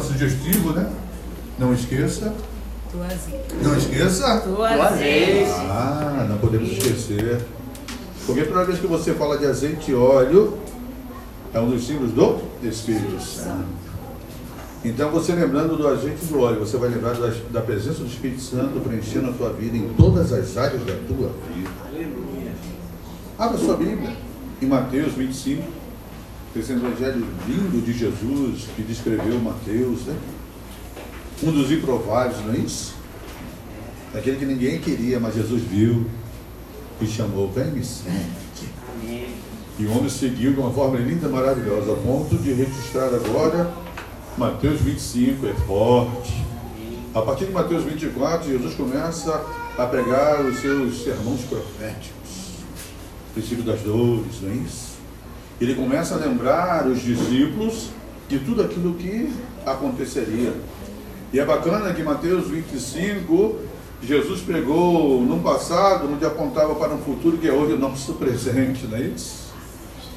Sugestivo, né? Não esqueça. Azeite. Não esqueça. Azeite. Ah, não podemos esquecer. Porque toda vez que você fala de azeite e óleo, é um dos símbolos do Espírito Santo. Então, você lembrando do azeite e do óleo, você vai lembrar da, da presença do Espírito Santo preenchendo a tua vida em todas as áreas da tua vida. Aleluia. Abra sua Bíblia em Mateus 25, esse evangelho lindo de Jesus que descreveu Mateus, né? Um dos improváveis, não é isso? Aquele que ninguém queria, mas Jesus viu e chamou, vem me segue. E o homem seguiu de uma forma linda, maravilhosa, a ponto de registrar agora Mateus 25, é forte. A partir de Mateus 24, Jesus começa a pregar os seus sermões proféticos, princípio das dores, não é isso? Ele começa a lembrar os discípulos de tudo aquilo que aconteceria. E é bacana que Mateus 25, Jesus pregou num passado onde apontava para um futuro que é hoje o nosso presente, não é isso?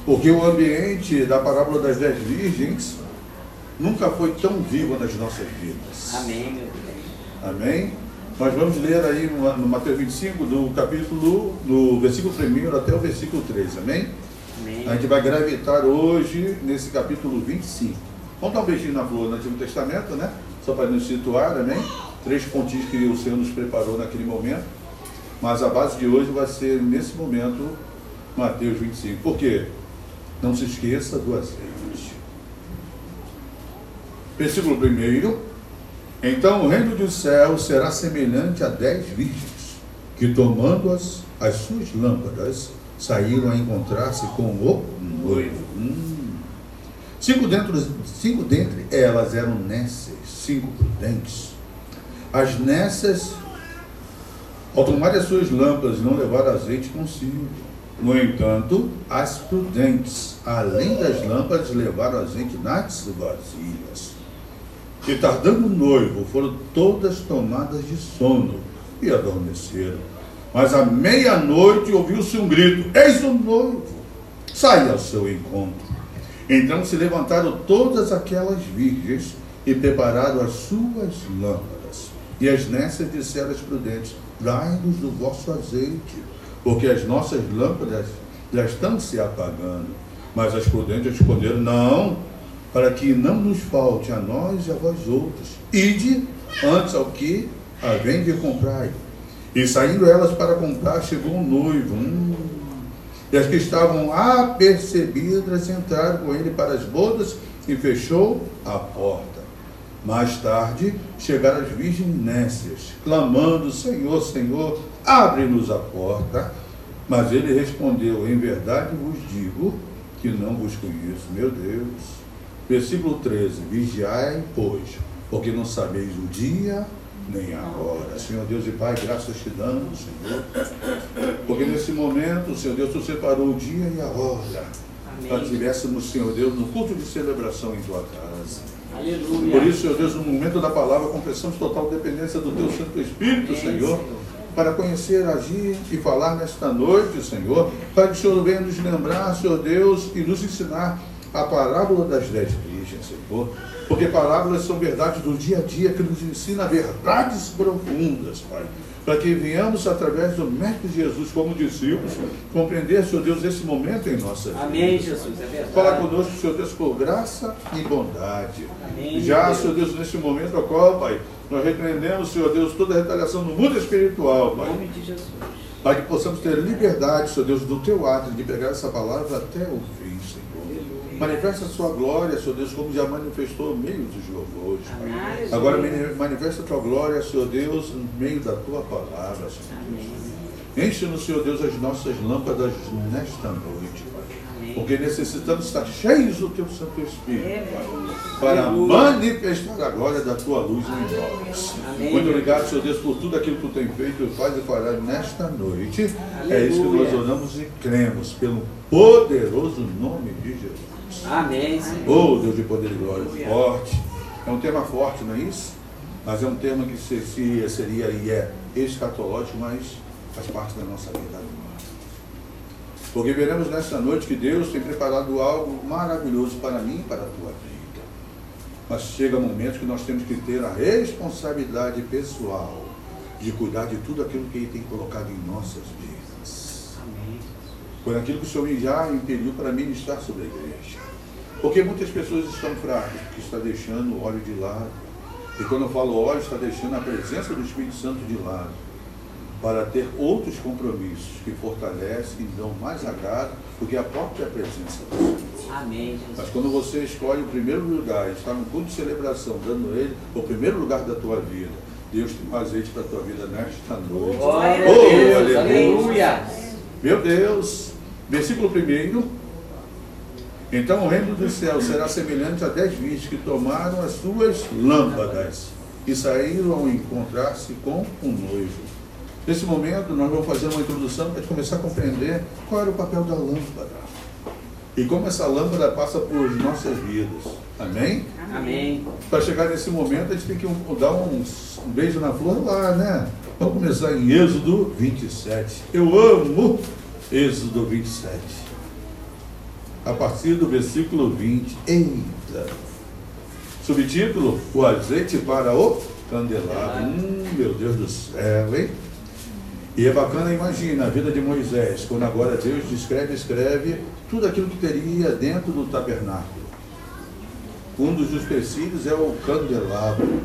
Porque o ambiente da parábola das dez virgens nunca foi tão vivo nas nossas vidas. Amém, meu Deus. Amém? Nós vamos ler aí no, Mateus 25, do capítulo, do versículo 1 até o versículo 3, amém? Amém. A gente vai gravitar hoje nesse capítulo 25. Vamos dar um beijinho na flor no Antigo Testamento, né? Só para nos situar, amém? Três pontinhos que o Senhor nos preparou naquele momento. Mas a base de hoje vai ser, nesse momento, Mateus 25. Por quê? Não se esqueça do azeite. Versículo 1. Então o reino dos céus será semelhante a dez virgens, que tomando-as as suas lâmpadas, saíram a encontrar-se com o noivo. Hum. Cinco, dentro, cinco dentre elas eram nécias, cinco prudentes. As nécias, ao tomarem as suas lâmpadas, não levaram azeite consigo. No entanto, as prudentes, além das lâmpadas, levaram azeite nas vasilhas. E tardando o noivo, foram todas tomadas de sono e adormeceram. Mas à meia-noite ouviu-se um grito: Eis o noivo! Sai ao seu encontro. Então se levantaram todas aquelas virgens e prepararam as suas lâmpadas. E as nécias disseram às prudentes: Dai-nos do vosso azeite, porque as nossas lâmpadas já estão se apagando. Mas as prudentes responderam: Não, para que não nos falte a nós e a vós outros. Ide antes ao que a vende e comprai. E saindo elas para comprar, chegou um noivo. Hum. E as que estavam apercebidas entraram com ele para as bodas e fechou a porta. Mais tarde chegaram as virgens nécias, clamando: Senhor, Senhor, abre-nos a porta. Mas ele respondeu: Em verdade vos digo que não vos conheço. Meu Deus. Versículo 13: Vigiai, pois, porque não sabeis o dia nem a hora. Senhor Deus e Pai, graças te damos, Senhor. Porque nesse momento, Senhor Deus, tu separou o dia e a hora para que Amém. estivéssemos, Senhor Deus, no culto de celebração em tua casa. Aleluia. Por isso, Senhor Deus, no momento da palavra, confessamos total dependência do Teu Santo Espírito, Amém, Senhor, Senhor. para conhecer, agir e falar nesta noite, Senhor, para que o Senhor venha nos lembrar, Senhor Deus, e nos ensinar a parábola das dez virgens, Senhor. Porque parábolas são verdades do dia a dia que nos ensina verdades profundas, Pai. Para que venhamos, através do Mestre Jesus, como discípulos, compreender, Senhor Deus, esse momento em nossa vida. Amém, Jesus. É verdade. Fala conosco, Senhor Deus, por graça e bondade. Amém, Já, Deus. Senhor Deus, nesse momento, ó qual, Pai, nós repreendemos, Senhor Deus, toda a retaliação no mundo espiritual, Em Pai. nome de Jesus. Para que possamos ter liberdade, Senhor Deus, do Teu ato de pegar essa palavra até o fim, Senhor. Manifesta a Sua glória, Senhor Deus, como já manifestou no meio dos louvores, Pai. Agora mani- manifesta a Tua glória, Senhor Deus, no meio da Tua palavra, Senhor Deus. Enche-nos, Senhor Deus, as nossas lâmpadas nesta noite, Pai. Porque necessitamos estar cheios do Teu Santo Espírito, É, Pai, para manifestar a glória da Tua luz em nós. Muito obrigado, Senhor Deus, por tudo aquilo que Tu tem feito faz e fará nesta noite. É isso que nós oramos e cremos, pelo poderoso nome de Jesus. Amém. Oh, Deus de poder e glória, forte. É um tema forte, não é isso? Mas é um tema que se- se- seria e é escatológico, mas faz parte da nossa vida. Porque veremos nesta noite que Deus tem preparado algo maravilhoso para mim e para a tua vida. Mas chega momentos que nós temos que ter a responsabilidade pessoal de cuidar de tudo aquilo que Ele tem colocado em nossas vidas. Amém. Por aquilo que o Senhor já impediu para ministrar sobre a igreja. Porque muitas pessoas estão fracas, porque está deixando o óleo de lado. E quando eu falo óleo, está deixando a presença do Espírito Santo de lado. Para ter outros compromissos que fortalecem e dão mais agrado do que a própria presença do Senhor. Amém, Mas Jesus. quando você escolhe o primeiro lugar, está no culto de celebração, dando ele o primeiro lugar da tua vida, Deus tem um azeite para a tua vida nesta noite. Glória Oh, Deus. aleluia. Aleluia. Meu Deus, versículo 1. Então o reino dos céus será semelhante a dez virgens que tomaram as suas lâmpadas e saíram ao encontrar-se com o noivo. Nesse momento, nós vamos fazer uma introdução para começar a compreender qual era o papel da lâmpada e como essa lâmpada passa por nossas vidas. Amém? Amém. Para chegar nesse momento, a gente tem que um- dar um, um beijo na flor lá, né? Vamos começar em Êxodo 27. Eu amo Êxodo 27. A partir do versículo 20. Eita! Subtítulo: O azeite para o candelabro. Hum, meu Deus do céu, hein? E é bacana, imagina, a vida de Moisés, quando agora Deus descreve, escreve tudo aquilo que teria dentro do tabernáculo. Um dos utensílios é o candelabro.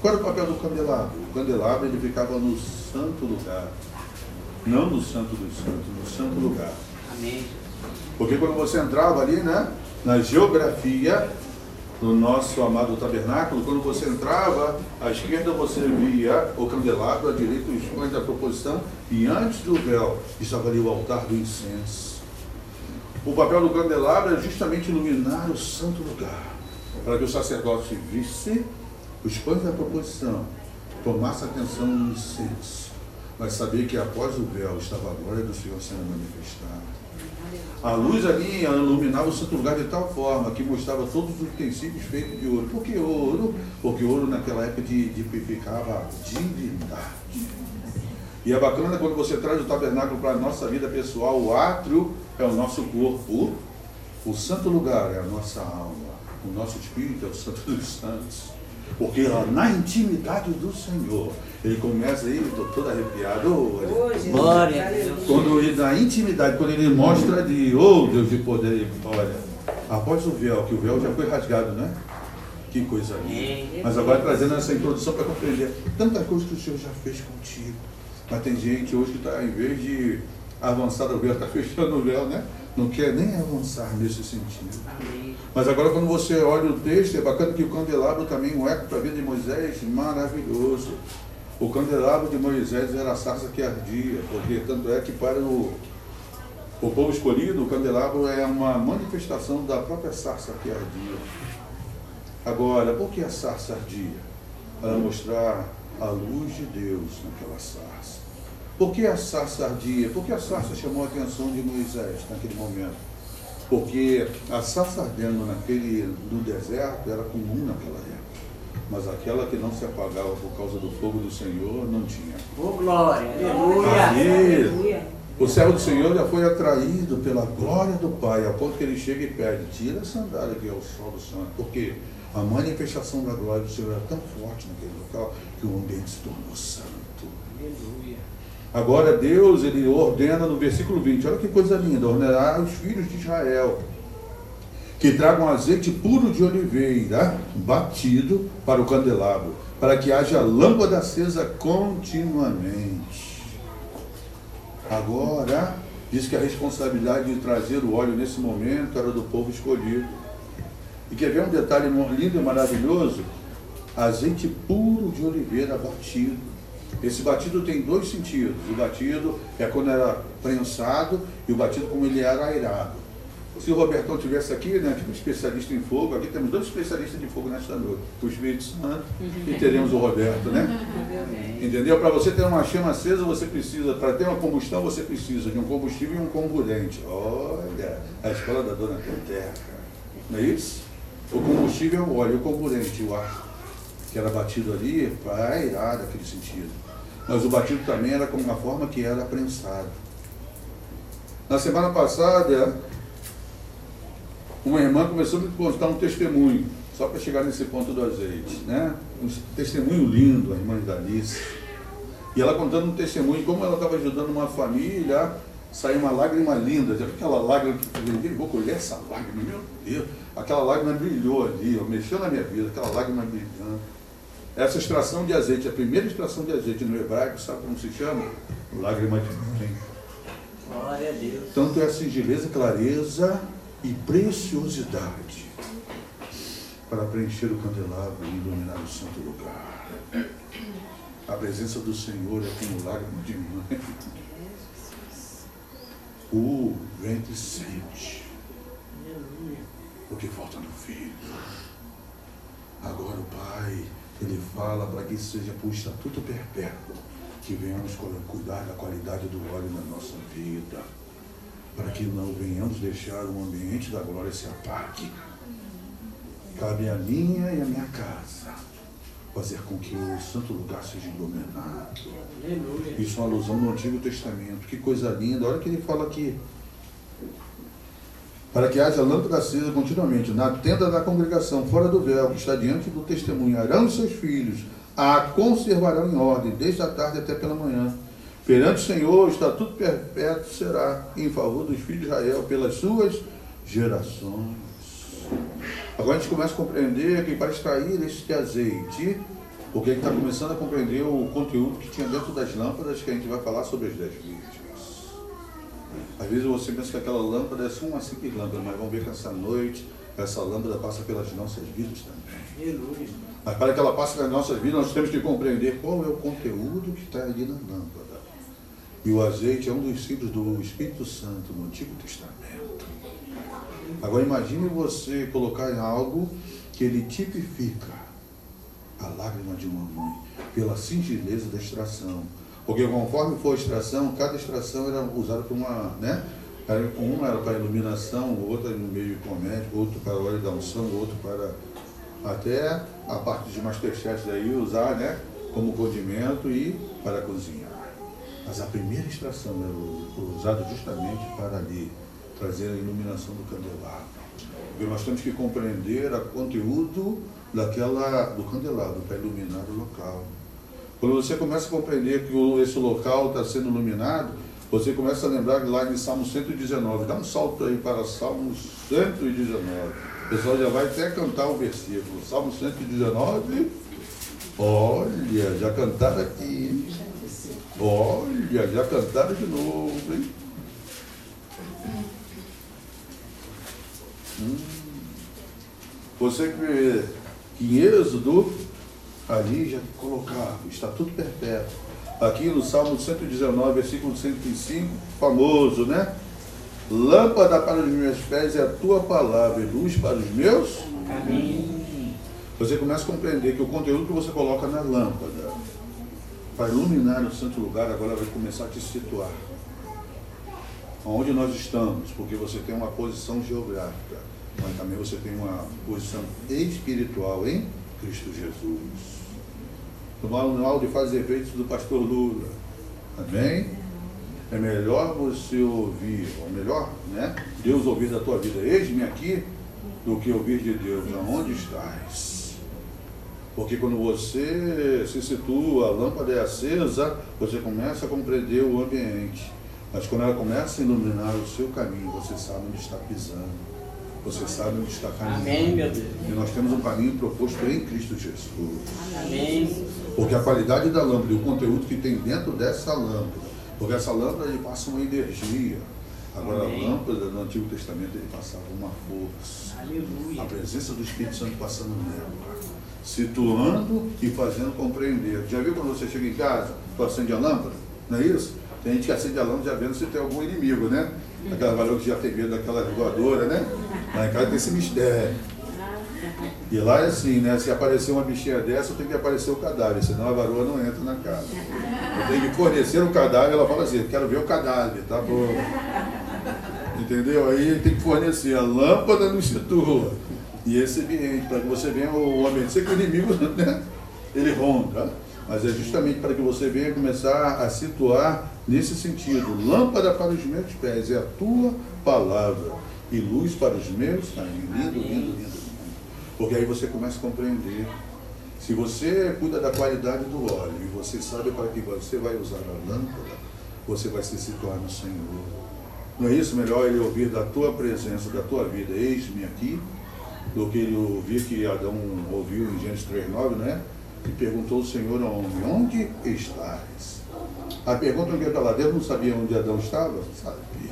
Qual era o papel do candelabro? O candelabro ele ficava no santo lugar. Não no santo dos santos, no santo lugar. Amém. Porque quando você entrava ali, né, na geografia do nosso amado tabernáculo, quando você entrava, à esquerda você via o candelabro, à direita os pães da proposição, e antes do véu estava ali o altar do incenso. O papel do candelabro é justamente iluminar o santo lugar, para que o sacerdote visse os pães da proposição, tomasse atenção no incenso, mas saber que após o véu estava a glória do Senhor sendo manifestada. A luz ali iluminava o santo lugar de tal forma que mostrava todos os utensílios feitos de ouro. Por que ouro? Porque ouro naquela época tipificava divindade. E é bacana quando você traz o tabernáculo para a nossa vida pessoal, o átrio é o nosso corpo, o santo lugar é a nossa alma, o nosso espírito é o santo dos santos. Porque lá na intimidade do Senhor, ele começa aí, estou todo arrepiado, oh, Glória a. Deus. Quando ele, na intimidade, quando ele mostra de, oh Deus de poder, olha, após o véu, que o véu já foi rasgado, né? Que coisa linda. Amém. Mas agora trazendo essa introdução para compreender tanta coisa que o Senhor já fez contigo. Mas tem gente hoje que está, em vez de avançar o véu, está fechando o véu, né? Não quer nem avançar nesse sentido. Amém. Mas agora quando você olha o texto, é bacana que o candelabro também, um eco para a vida de Moisés, maravilhoso. O candelabro de Moisés era a sarça que ardia, porque tanto é que para o, o povo escolhido, o candelabro é uma manifestação da própria sarça que ardia. Agora, por que a sarça ardia? Para mostrar a luz de Deus naquela sarça. Por que a sarça ardia? Por que a sarça chamou a atenção de Moisés naquele momento? Porque a sarça ardendo naquele, no deserto era comum naquela época. Mas aquela que não se apagava por causa do fogo do Senhor não tinha. Oh, glória. Aleluia. Aleluia. o servo do Senhor já foi atraído pela glória do Pai, a ponto que ele chega e pede, tira a sandália que é o sol do santo. Porque a manifestação da glória do Senhor era tão forte naquele local que o ambiente se tornou santo. Aleluia. Agora Deus, ele ordena no versículo 20, olha que coisa linda, ordenará os filhos de Israel que tragam azeite puro de oliveira batido para o candelabro, para que haja lâmpada acesa continuamente. Agora, diz que a responsabilidade de trazer o óleo nesse momento era do povo escolhido. E quer ver um detalhe lindo e maravilhoso? Azeite puro de oliveira batido. Esse batido tem dois sentidos. O batido é quando era prensado e o batido como ele era airado. Se o Robertão tivesse aqui, né, um especialista em fogo, aqui temos dois especialistas de fogo nesta noite, o Espírito Santo e teremos o Roberto, né? Amém. Entendeu? Para você ter uma chama acesa, você precisa, para ter uma combustão, você precisa de um combustível e um comburente. Olha, a escola da dona Peteca. Não é isso? O combustível é o óleo, o comburente, o ar, que era batido ali para airar daquele sentido. Mas o batido também era com uma forma que era prensado. Na semana passada, uma irmã começou a me contar um testemunho só para chegar nesse ponto do azeite, né? Um testemunho lindo, a irmã Dalice. E ela contando um testemunho, como ela estava ajudando uma família, saiu uma lágrima linda, aquela lágrima que eu vou colher essa lágrima, meu Deus, aquela lágrima brilhou ali, mexeu na minha vida, aquela lágrima brilhando. Essa extração de azeite, a primeira extração de azeite no hebraico, sabe como se chama? Lágrima de mãe. Glória a Deus. Tanto é singeleza, clareza e preciosidade para preencher o candelabro e iluminar o santo lugar. A presença do Senhor é como lágrima de mãe. O ventre sente o que falta no filho. Agora o Pai, ele fala para que seja por estatuto perpétuo, que venhamos cuidar da qualidade do óleo na nossa vida, para que não venhamos deixar o ambiente da glória se apague. Cabe a minha e a minha casa fazer com que o santo lugar seja iluminado. Isso é uma alusão no Antigo Testamento. Que coisa linda. Olha o que ele fala aqui. Para que haja lâmpada acesa continuamente na tenda da congregação, fora do véu, que está diante do testemunho, Arão e seus filhos a conservarão em ordem, desde a tarde até pela manhã. Perante o Senhor, o estatuto perpétuo será em favor dos filhos de Israel pelas suas gerações. Agora a gente começa a compreender que para extrair este azeite, porque a gente está começando a compreender o conteúdo que tinha dentro das lâmpadas, que a gente vai falar sobre as dez virgens. Às vezes você pensa que aquela lâmpada é só uma simples lâmpada, mas vamos ver que essa noite essa lâmpada passa pelas nossas vidas também. Mas para que ela passe pelas nossas vidas, nós temos que compreender qual é o conteúdo que está ali na lâmpada. E o azeite é um dos símbolos do Espírito Santo no Antigo Testamento. Agora imagine você colocar em algo que ele tipifica a lágrima de uma mãe, pela singeleza da extração. Porque conforme for a extração, cada extração era usada para uma, né? Uma era para iluminação, outra no meio comédico, outro para a hora da unção, outro para até a parte de Masterchef aí usar, né? Como condimento e para cozinhar. Mas a primeira extração era usada justamente para ali trazer a iluminação do candelabro. Porque nós temos que compreender o conteúdo daquela, do candelabro para iluminar o local. Quando você começa a compreender que esse local está sendo iluminado, você começa a lembrar que lá em Salmo 119, dá um salto aí para Salmo 119. O pessoal já vai até cantar o versículo. Salmo 119, olha, já cantaram aqui. Olha, já cantaram de novo, hein? Hum. Você que vê que em Êxodo, ali já colocava Estatuto Perpétuo. Aqui no Salmo 119, versículo 105, famoso, né? Lâmpada para os meus pés é a tua palavra e luz para os meus. Amém. Você começa a compreender que o conteúdo que você coloca na lâmpada para iluminar o santo lugar agora vai começar a te situar. Onde nós estamos, porque você tem uma posição geográfica, mas também você tem uma posição espiritual em Cristo Jesus. No manual de fazer efeitos do pastor Lula. Amém? É melhor você ouvir, ou melhor, né? Deus ouvir da tua vida, eis-me aqui, do que ouvir de Deus, aonde estás? Porque quando você se situa, a lâmpada é acesa, você começa a compreender o ambiente. Mas quando ela começa a iluminar o seu caminho, você sabe onde está pisando. Você sabe onde está caminhando. Amém, meu Deus. E nós temos um caminho proposto em Cristo Jesus. Amém. Porque a qualidade da lâmpada e o conteúdo que tem dentro dessa lâmpada, porque essa lâmpada ele passa uma energia. Agora Amém. a lâmpada no Antigo Testamento ele passava uma força. A Aleluia. presença do Espírito Santo passando nela, situando e fazendo compreender. Já viu quando você chega em casa, tu acende a lâmpada? Não é isso? Tem gente que acende a lâmpada já vendo se tem algum inimigo, né? Aquela valor que já tem medo daquela voadora, né? Lá em casa tem esse mistério. E lá é assim, né? Se aparecer uma bichinha dessa, tem que aparecer o cadáver, senão a varoa não entra na casa. Eu tenho que fornecer o cadáver, ela fala assim, quero ver o cadáver, tá bom. Entendeu? Aí tem que fornecer a lâmpada no situa. E esse ambiente, para que você venha o ambiente. Sei que o inimigo, né? Ele ronda. Mas é justamente para que você venha começar a situar nesse sentido. Lâmpada para os meus pés é a tua palavra. E luz para os meus caminhos. Lindo, lindo, lindo. Porque aí você começa a compreender. Se você cuida da qualidade do óleo e você sabe para que você vai usar a lâmpada, você vai se situar no Senhor. Não é isso? Melhor ele ouvir da tua presença, da tua vida, eis-me aqui, do que ele ouvir que Adão ouviu em Gênesis 3,9, né? E perguntou ao Senhor ao homem, onde estás? A pergunta não está lá dentro, não sabia onde Adão estava? Sabia.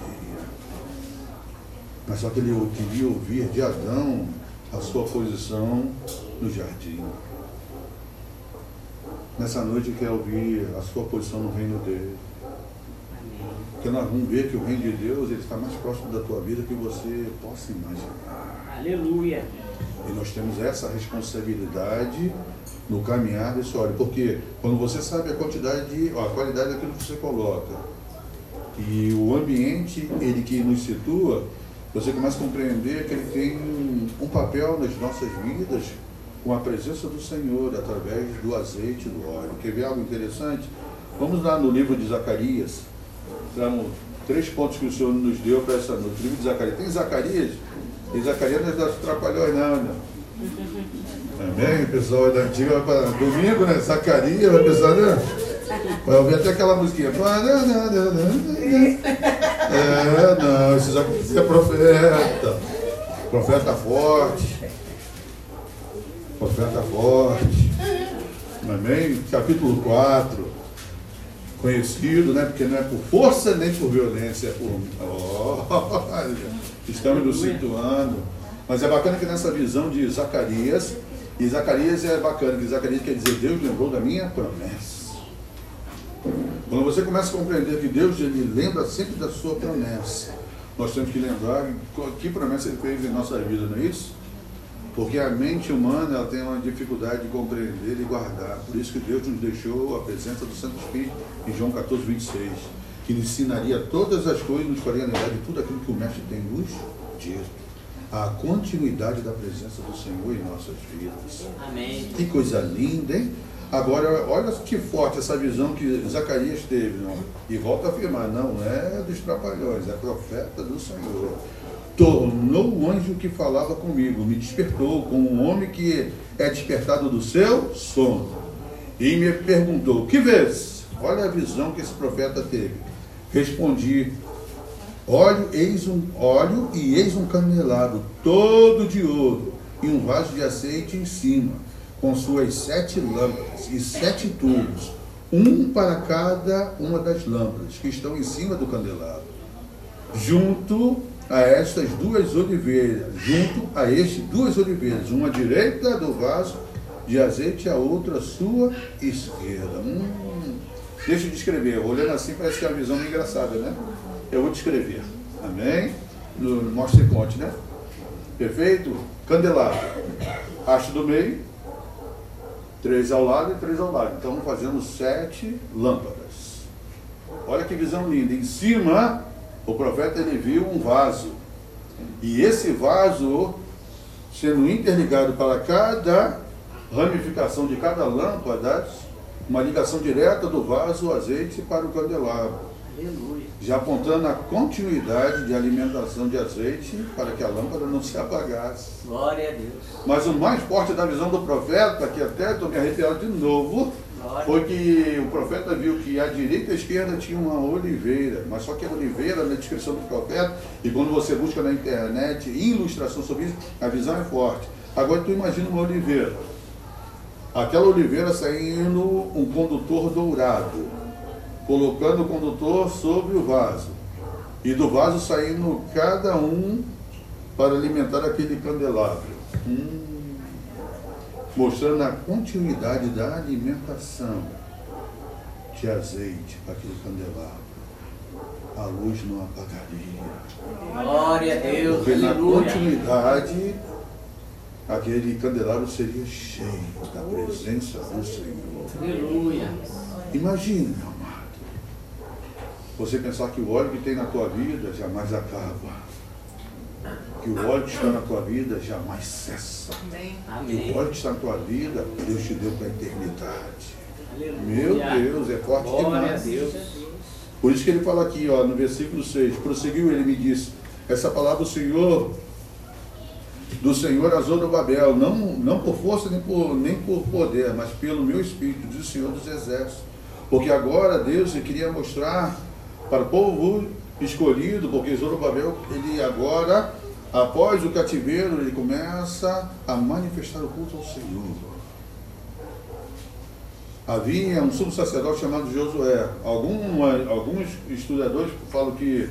Mas só que ele queria ouvir de Adão a sua posição no jardim. Nessa noite quer ouvir a sua posição no reino dele. Porque nós vamos ver que o reino de Deus ele está mais próximo da tua vida que você possa imaginar. Aleluia. E nós temos essa responsabilidade no caminhar desse óleo. Porque quando você sabe a quantidade, de, a qualidade daquilo que você coloca e o ambiente ele que nos situa, você começa a compreender que ele tem um papel nas nossas vidas com a presença do Senhor através do azeite do óleo. Quer ver algo interessante? Vamos lá no livro de Zacarias. Temos três pontos que o Senhor nos deu para essa noite. O livro de Zacarias. Tem Zacarias? E Zacarias não é das trapalhões, não, né? Amém? O pessoal da antiga para domingo, né? Zacarias, vai pensar, né? Vai ouvir até aquela musiquinha. É, não, isso já é profeta. Profeta forte. Profeta forte. Amém? Capítulo 4. Conhecido, né? Porque não é por força nem por violência, é por. Olha, estamos nos situando. Mas é bacana que nessa visão de Zacarias, e Zacarias é bacana, que Zacarias quer dizer, Deus lembrou da minha promessa. Quando você começa a compreender que Deus ele lembra sempre da sua promessa, nós temos que lembrar que promessa ele fez em nossa vida, não é isso? Porque a mente humana ela tem uma dificuldade de compreender e guardar. Por isso que Deus nos deixou a presença do Santo Espírito em João 14, 26, que nos ensinaria todas as coisas nos faria lembrar de tudo aquilo que o Mestre tem nos dito. A continuidade da presença do Senhor em nossas vidas. Amém. Que coisa linda, hein? Agora, olha que forte essa visão que Zacarias teve. Não? E volta a afirmar, não é dos trapalhões, é profeta do Senhor. Tornou o anjo que falava comigo, me despertou como um homem que é despertado do seu sono. E me perguntou, que vês? Olha a visão que esse profeta teve. Respondi, óleo, eis um óleo e eis um candelabro, todo de ouro, e um vaso de azeite em cima com suas sete lâmpadas e sete tubos, um para cada uma das lâmpadas que estão em cima do candelabro, junto a estas duas oliveiras, junto a este duas oliveiras, uma direita do vaso de azeite e a outra à sua esquerda. Hum, deixa eu descrever, olhando assim parece que é uma visão meio engraçada, né? Eu vou descrever, amém? No Mostre Conte, né? Perfeito? Candelabro, haste do meio, Três ao lado e três ao lado. Então fazendo sete lâmpadas. Olha que visão linda. Em cima, o profeta ele viu um vaso. E esse vaso sendo interligado para cada ramificação de cada lâmpada, uma ligação direta do vaso, azeite para o candelabro. Aleluia. Já apontando a continuidade de alimentação de azeite para que a lâmpada não se apagasse. Glória a Deus. Mas o mais forte da visão do profeta, que até estou me arrepiando de novo, Glória. foi que o profeta viu que à direita e à esquerda tinha uma oliveira, mas só que a oliveira, na descrição do profeta, e quando você busca na internet ilustração sobre isso, a visão é forte. Agora tu imagina uma oliveira. Aquela oliveira saindo um condutor dourado, colocando o condutor sobre o vaso, e do vaso saindo cada um para alimentar aquele candelabro. Hum, mostrando a continuidade da alimentação de azeite para aquele candelabro. A luz não apagaria. Glória a Deus. Porque na continuidade, aquele candelabro seria cheio da presença do Senhor. Aleluia. Imagine, meu amado, você pensar que o óleo que tem na tua vida jamais acaba. Que o óleo que está na tua vida jamais cessa. Amém. Que Amém. o óleo que está na tua vida, Deus te deu para a eternidade. Aleluia. Meu Deus, é forte Glória a demais. Deus. Por isso que ele fala aqui, ó, no versículo 6, prosseguiu, ele me disse, essa palavra do Senhor do Senhor a Zorobabel, não, não por força nem por, nem por poder, mas pelo meu espírito, diz o Senhor dos Exércitos. Porque agora Deus queria mostrar para o povo escolhido, porque Zorobabel, ele agora, após o cativeiro, ele começa a manifestar o culto ao Senhor. Havia um sumo sacerdote chamado Josué. Alguma, alguns estudadores falam que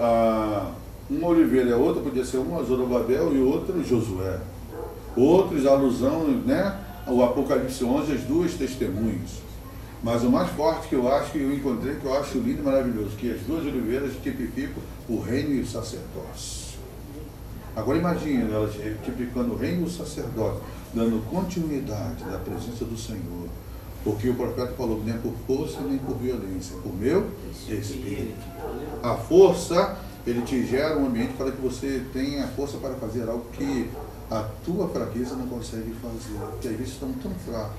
ah, uma oliveira a outra podia ser uma Zorobabel e outra Josué. Outros, alusão, né? O Apocalipse 11, as duas testemunhas. Mas o mais forte que eu acho que eu encontrei, que eu acho lindo e maravilhoso, que as duas oliveiras tipificam o reino e o sacerdócio. Agora imagine elas tipificando o reino e o sacerdócio, dando continuidade da presença do Senhor. Porque o profeta falou, nem por força nem por violência, por meu espírito. A força ele te gera um ambiente para que você tenha força para fazer algo que a tua fraqueza não consegue fazer. Porque às vezes estamos tão fracos.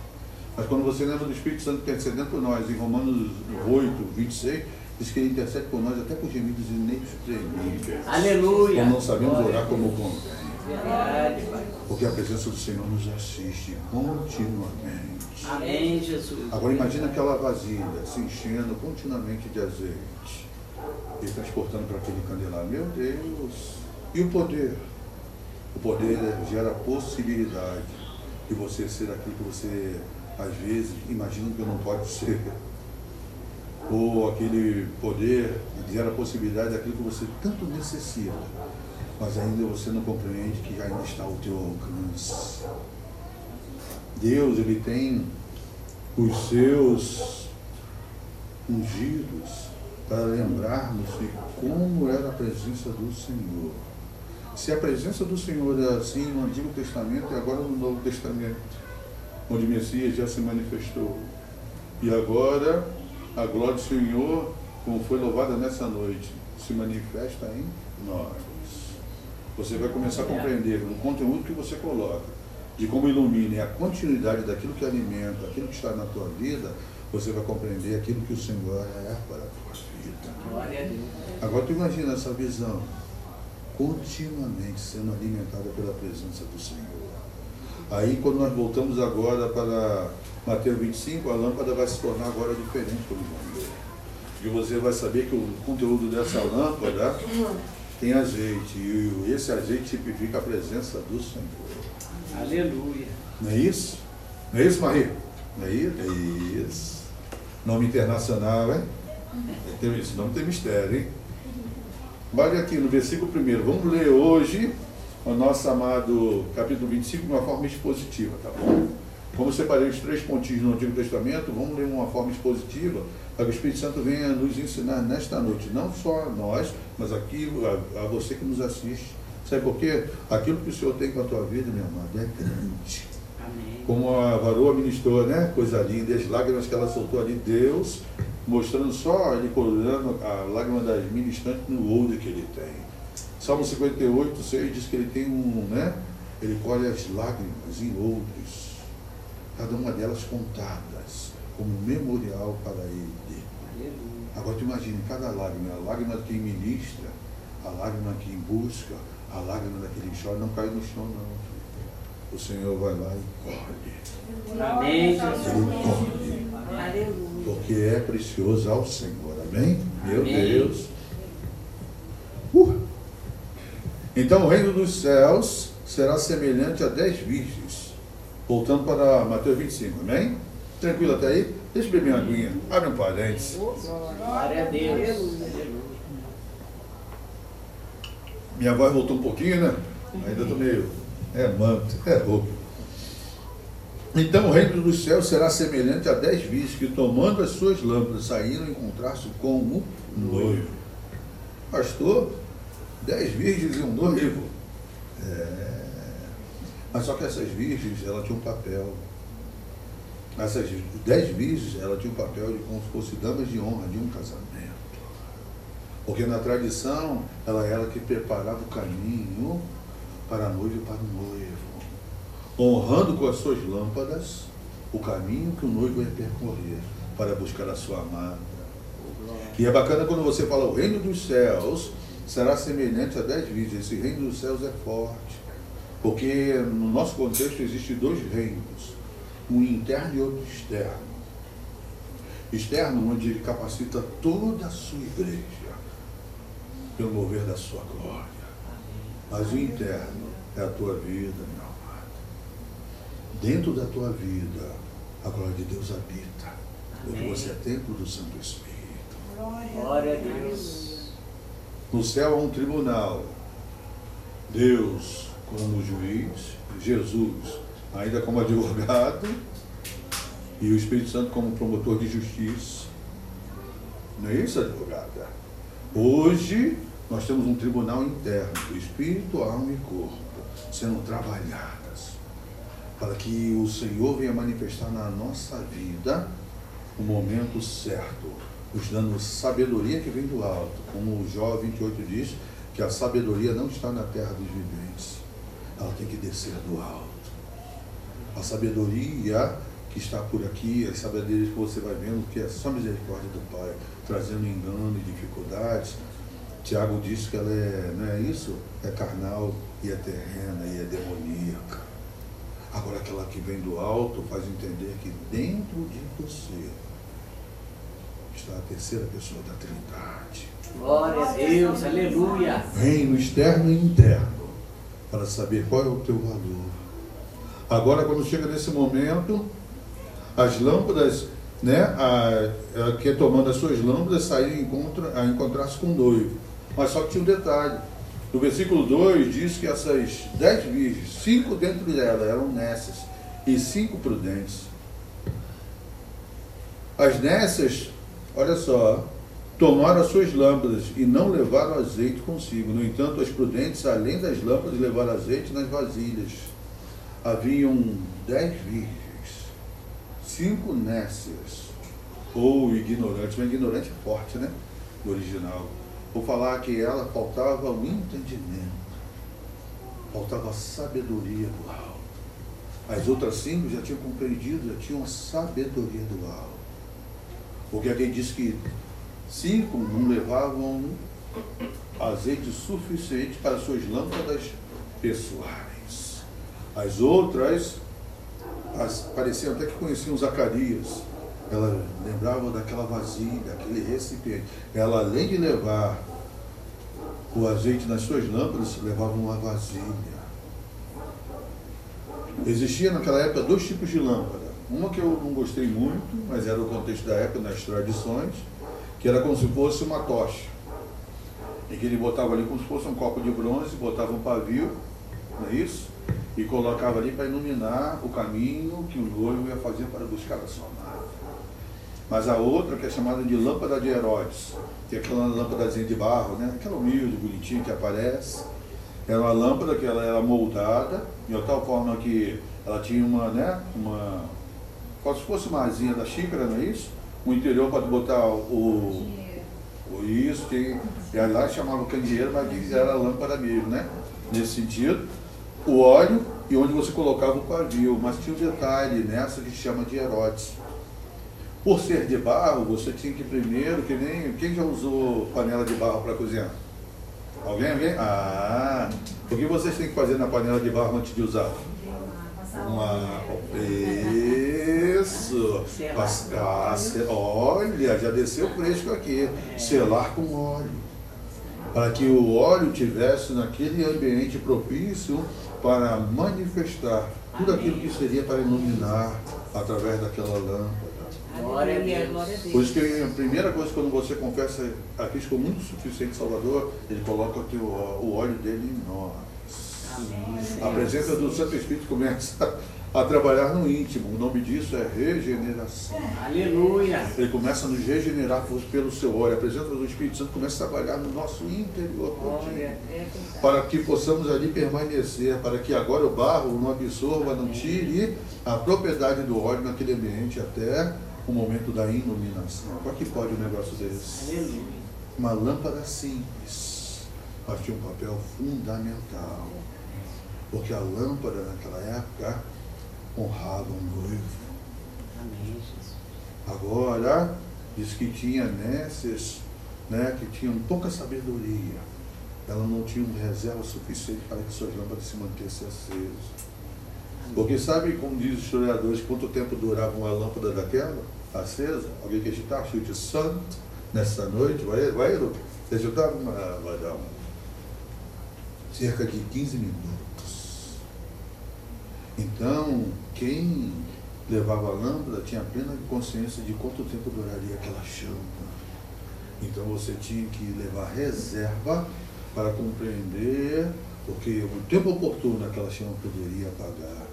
Mas quando você lembra do Espírito Santo intercedendo por nós, em Romanos 8, 26, diz que ele intercede por nós até por gemidos inexprimíveis. Aleluia. Quando não sabemos orar como convém. Porque a presença do Senhor nos assiste continuamente. Amém, Jesus. Agora imagina aquela vasilha se enchendo continuamente de azeite e transportando para aquele candelabro. Meu Deus! E o poder? O poder gera possibilidade de você ser aquilo que você, às vezes, imagina que não pode ser. Ou aquele poder gera possibilidade daquilo que você tanto necessita, mas ainda você não compreende que ainda está ao teu alcance. Deus, ele tem os seus ungidos para lembrarmos de como era a presença do Senhor. Se a presença do Senhor é assim no Antigo Testamento e agora no Novo Testamento, onde Messias já se manifestou. E agora a glória do Senhor, como foi louvada nessa noite, se manifesta em nós. Você vai começar a compreender no conteúdo que você coloca, de como ilumina a continuidade daquilo que alimenta, aquilo que está na tua vida, você vai compreender aquilo que o Senhor é para a tua vida. Glória a Deus. Agora tu imagina essa visão continuamente sendo alimentada pela presença do Senhor. Aí quando nós voltamos agora para Mateus 25, a lâmpada vai se tornar agora diferente vamos ver. E você vai saber que o conteúdo dessa lâmpada tem azeite. E esse azeite tipifica a presença do Senhor. Aleluia. Não é isso? Não é isso, Maria? Não é isso? É isso. Nome internacional, hein? Tem, esse nome tem mistério, hein? Olha aqui no versículo 1. Vamos ler hoje o nosso amado capítulo 25 de uma forma expositiva, tá bom? Como separei os três pontinhos no Antigo Testamento, vamos ler uma forma expositiva para que o Espírito Santo venha nos ensinar nesta noite, não só a nós, mas aqui a, a você que nos assiste. Sabe por quê? Aquilo que o Senhor tem com a tua vida, meu amado, é grande. Amém. Como a varoa ministrou, né? Coisa linda, as lágrimas que ela soltou ali, Deus mostrando só, ele a lágrima das ministrantes no ouro que ele tem. Salmo 58, 6 diz que ele tem um, né? Ele colhe as lágrimas em outros, cada uma delas contadas, como memorial para ele. Agora tu imagina, cada lágrima, a lágrima de quem ministra, a lágrima de quem busca, a lágrima daquele que chora, não cai no chão não. O Senhor vai lá e colhe. Amém, Jesus. Ele colhe. Aleluia. Porque é precioso ao Senhor. Amém? Meu Amém. Deus. Uh. Então o reino dos céus será semelhante a dez virgens. Voltando para Mateus 25, amém? Tranquilo até aí? Deixa eu beber uma aguinha. Abre um parênteses. Glória a Deus. Minha voz voltou um pouquinho, né? Ainda estou meio. É manto, é roupa. Então o reino dos céus será semelhante a dez virgens que, tomando as suas lâmpadas, saíram encontrar-se com o noivo. Pastor, dez virgens e um noivo. É. Mas só que essas virgens, elas tinham um papel. Essas dez virgens, elas tinham um papel de como se fossem damas de honra de um casamento. Porque na tradição, ela era que preparava o caminho para a noiva e para o noivo honrando com as suas lâmpadas o caminho que o noivo ia percorrer para buscar a sua amada. E é bacana quando você fala o reino dos céus será semelhante a dez virgens. Esse reino dos céus é forte. Porque no nosso contexto existem dois reinos, um interno e outro externo. Externo, onde ele capacita toda a sua igreja pelo mover da sua glória. Mas o interno é a tua vida, meu. Dentro da tua vida, a glória de Deus habita. Porque Amém. você é templo do Santo Espírito. Glória a Deus. No céu há um tribunal. Deus como juiz, Jesus ainda como advogado e o Espírito Santo como promotor de justiça. Não é isso, advogada? Hoje nós temos um tribunal interno, espírito, alma e corpo, sendo trabalhadas para que o Senhor venha manifestar na nossa vida o momento certo, nos dando sabedoria que vem do alto. Como o Jó 28 diz, que a sabedoria não está na terra dos viventes, ela tem que descer do alto. A sabedoria que está por aqui, as sabedorias que você vai vendo, que é só misericórdia do Pai, trazendo engano e dificuldades. Tiago diz que ela é, não é isso? É carnal e é terrena e é demoníaca. Agora aquela que vem do alto faz entender que dentro de você está a terceira pessoa da Trindade. Glória a Deus. Aleluia. Reino externo e interno, para saber qual é o teu valor. Agora, quando chega nesse momento, as lâmpadas, né, a, a, que tomando as suas lâmpadas, saíram a encontrar-se com o noivo. Mas só que tinha um detalhe. No versículo 2 diz que essas dez virgens, cinco dentro dela eram nécias e cinco prudentes. As nécias, olha só, tomaram as suas lâmpadas e não levaram azeite consigo. No entanto, as prudentes, além das lâmpadas, levaram azeite nas vasilhas. Haviam dez virgens, cinco nécias, ou ignorantes. Mas ignorante é forte, né? No original. Vou falar que ela faltava o entendimento, faltava sabedoria do alto. As outras cinco já tinham compreendido, já tinham sabedoria do alto. Porque alguém disse que cinco não levavam azeite suficiente para suas lâmpadas pessoais. As outras as, pareciam até que conheciam Zacarias. Ela lembrava daquela vasilha, aquele recipiente. Ela, além de levar o azeite nas suas lâmpadas, levava uma vasilha. Existia naquela época dois tipos de lâmpada. Uma que eu não gostei muito, mas era o contexto da época, nas tradições, que era como se fosse uma tocha. Em que ele botava ali como se fosse um copo de bronze, botava um pavio, não é isso? E colocava ali para iluminar o caminho que o noivo ia fazer para buscar a amada. Mas a outra, que é chamada de lâmpada de Herodes, que é aquela lâmpadazinha de barro, né? aquela humilde, bonitinha que aparece. Era uma lâmpada que ela era moldada, de tal forma que ela tinha uma, né? uma como se fosse uma asinha da xícara, não é isso? O interior para botar o, o isso, que e aí lá chamava candeeiro, mas era lâmpada mesmo, né? Nesse sentido. O óleo e onde você colocava o pavio, mas tinha um detalhe nessa que se chama de Herodes. Por ser de barro, você tinha que primeiro, que nem. Quem já usou panela de barro para cozinhar? Alguém? Alguém? Ah! O que vocês têm que fazer na panela de barro antes de usar? Uma. Isso! Pascar, olha, já desceu fresco aqui. Selar com óleo. Para que o óleo tivesse naquele ambiente propício para manifestar tudo aquilo que seria para iluminar através daquela lâmpada. Glória a Deus. glória a Deus. Por isso que a primeira coisa quando você confessa a Cristo como muito suficiente Salvador, ele coloca o, teu, o óleo dele em nós. Amém. A presença do Santo Espírito começa a trabalhar no íntimo. O nome disso é regeneração. Aleluia. Ele começa a nos regenerar pelo seu óleo. A presença do Espírito Santo começa a trabalhar no nosso interior. Glória. É. Para que possamos ali permanecer, para que agora o barro não absorva, não tire a propriedade do óleo naquele ambiente até o momento da iluminação. Qual que pode um negócio desse? Uma lâmpada simples, mas tinha um papel fundamental. Porque a lâmpada naquela época honrava um noivo. Agora, diz que tinha nesses, né, que tinham pouca sabedoria. ela não tinha uma reserva suficiente para que suas lâmpadas se mantessem acesas. Porque sabe, como diz os historiadores, quanto tempo durava uma lâmpada daquela acesa? Alguém quer chutar? Chute santo nessa noite, vai, vai, você chutar? Vai dar um. Cerca de 15 minutos. Então, quem levava a lâmpada tinha plena consciência de quanto tempo duraria aquela chama. Então você tinha que levar reserva para compreender, porque o tempo oportuno aquela chama poderia apagar.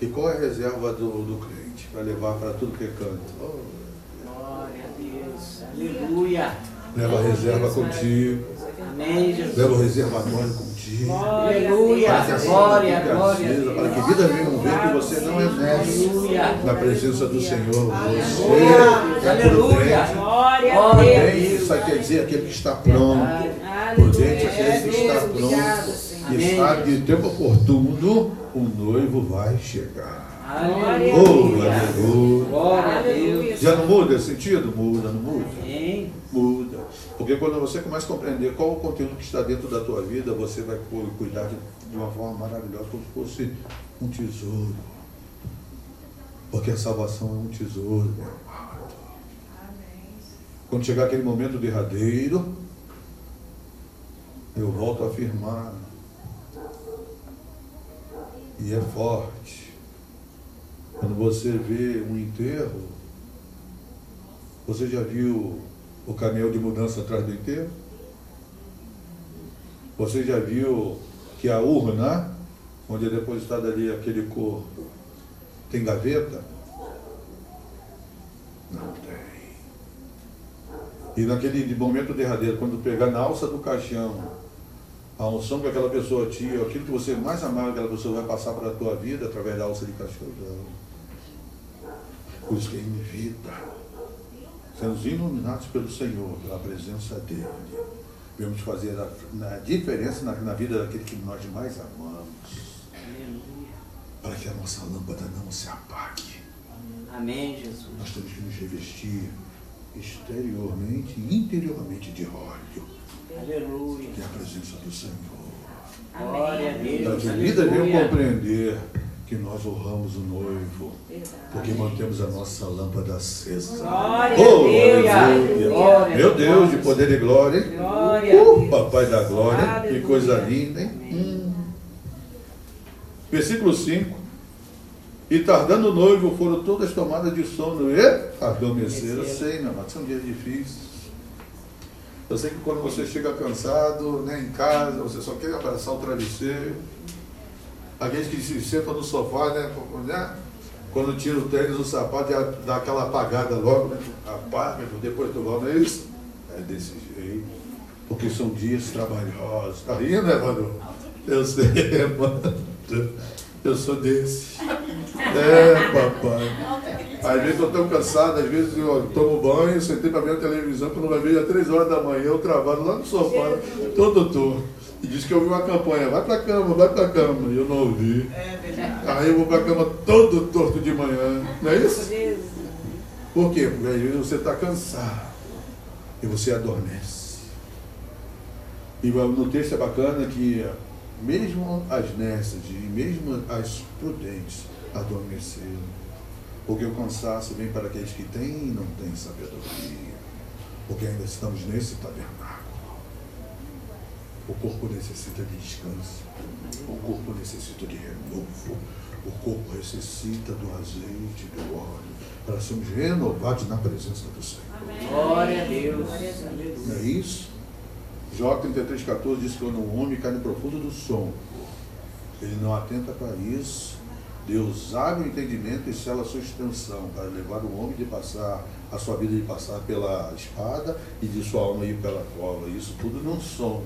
E qual é a reserva do, do crente? Para levar para tudo que é canto. Oh, Glória a Deus. Aleluia. leva a reserva contigo. Amém, Jesus. Leva o reservatório contigo. Aleluia. Para que Glória, glória. a acesa, Deus. para que vida venham ver que você não é mestre Aleluia. na presença do Senhor. Você é Aleluia. prudente. Glória a Glória a Deus. Isso quer dizer aquele que está pronto. Prudente é aquele que está pronto. E sabe que em tempo oportuno o noivo vai chegar. Oh, Aleluia. aleluia. Glória a Deus. Já não muda esse sentido? Muda, não muda? Amém. Muda. Porque quando você começa a compreender qual o conteúdo que está dentro da tua vida, você vai cu- cuidar de, de uma forma maravilhosa, como se fosse um tesouro. Porque a salvação é um tesouro, meu amado. Quando chegar aquele momento derradeiro, eu volto a afirmar. E é forte. Quando você vê um enterro, você já viu o caminhão de mudança atrás do enterro? Você já viu que a urna, onde é depositado ali aquele corpo, tem gaveta? Não tem. E naquele momento derradeiro, quando pegar na alça do caixão, a unção que aquela pessoa tinha, aquilo que você mais amava, aquela pessoa vai passar para a tua vida através da alça de caixão. Os que em vida, sendo iluminados pelo Senhor, pela presença dEle, vamos fazer a, na diferença na, na vida daquele que nós mais amamos, Aleluia. para que a nossa lâmpada não se apague. Amém, Jesus. Nós temos que nos revestir exteriormente e interiormente de óleo, Aleluia. que é a presença do Senhor. Glória a Deus. que a vida venha Aleluia. compreender que nós honramos o noivo, porque mantemos a nossa lâmpada acesa. Glória Oh, aleluia. Glória. Meu Deus, de poder e glória? Glória Uh, papai da glória, que Aleluia. coisa linda, hein? Hum. Versículo 5. E tardando o noivo, foram todas tomadas de sono e adormeceram. Eu sei, meu amado, são dias difíceis. Eu sei que quando você chega cansado, né, em casa, você só quer abraçar o travesseiro. Aqueles que se sentam no sofá, né, né? Quando tira o tênis, o sapato, já dá aquela apagada logo, né? Apaga, depois tu volta, não é isso? É desse jeito. Porque são dias trabalhosos. Tá rindo, né, mano? Eu sei, mano. Eu sou desse. É, papai. Às vezes eu estou cansado, às vezes eu tomo banho, sentei para ver a televisão, quando vai ver às três horas da manhã, eu travado lá no sofá, todo torto. E disse que eu ouvi uma campanha, vai pra cama, vai pra cama. E eu não ouvi. Aí eu vou pra cama todo torto de manhã. Não é isso? Por quê? Porque às vezes você está cansado e você adormece. E no texto é bacana que mesmo as nécias e mesmo as prudentes adormeceram. Porque o cansaço vem para aqueles que têm e não têm sabedoria. Porque ainda estamos nesse tabernáculo. O corpo necessita de descanso. O corpo necessita de renovo. O corpo necessita do azeite, do óleo, para sermos renovados na presença do Senhor. Glória a Deus. Não é isso? Jó 33,14 diz que quando um homem cai no profundo do sono, ele não atenta para isso. Deus abre o entendimento e sela a sua extensão para levar o homem de passar, a sua vida de passar pela espada e de sua alma ir pela cova. Isso tudo não sono.